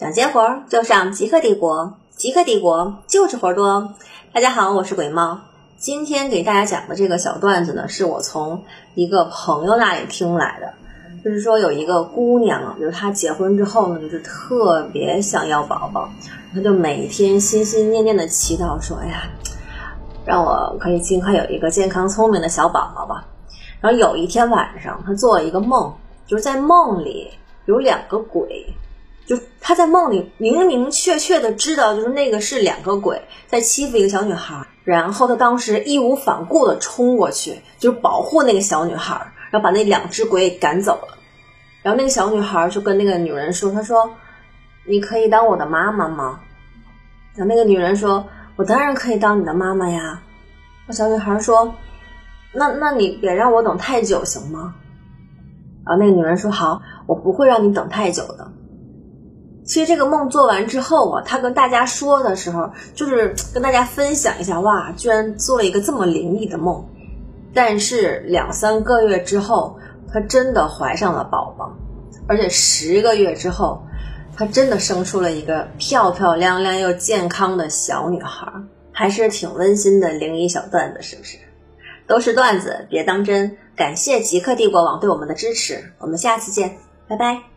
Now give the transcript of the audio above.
想接活儿就上极客帝国，极客帝国就是活儿多。大家好，我是鬼猫。今天给大家讲的这个小段子呢，是我从一个朋友那里听来的。就是说有一个姑娘啊，就是她结婚之后呢，就是特别想要宝宝，她就每天心心念念的祈祷说：“哎呀，让我可以尽快有一个健康聪明的小宝宝吧。”然后有一天晚上，她做了一个梦，就是在梦里有两个鬼，就他在梦里明明确确的知道，就是那个是两个鬼在欺负一个小女孩。然后他当时义无反顾的冲过去，就是保护那个小女孩。然后把那两只鬼赶走了，然后那个小女孩就跟那个女人说：“她说，你可以当我的妈妈吗？”然后那个女人说：“我当然可以当你的妈妈呀。”那小女孩说：“那那你别让我等太久行吗？”然后那个女人说：“好，我不会让你等太久的。”其实这个梦做完之后啊，他跟大家说的时候，就是跟大家分享一下，哇，居然做了一个这么灵异的梦。但是两三个月之后，她真的怀上了宝宝，而且十个月之后，她真的生出了一个漂漂亮亮又健康的小女孩，还是挺温馨的灵异小段子，是不是？都是段子，别当真。感谢极客帝国网对我们的支持，我们下次见，拜拜。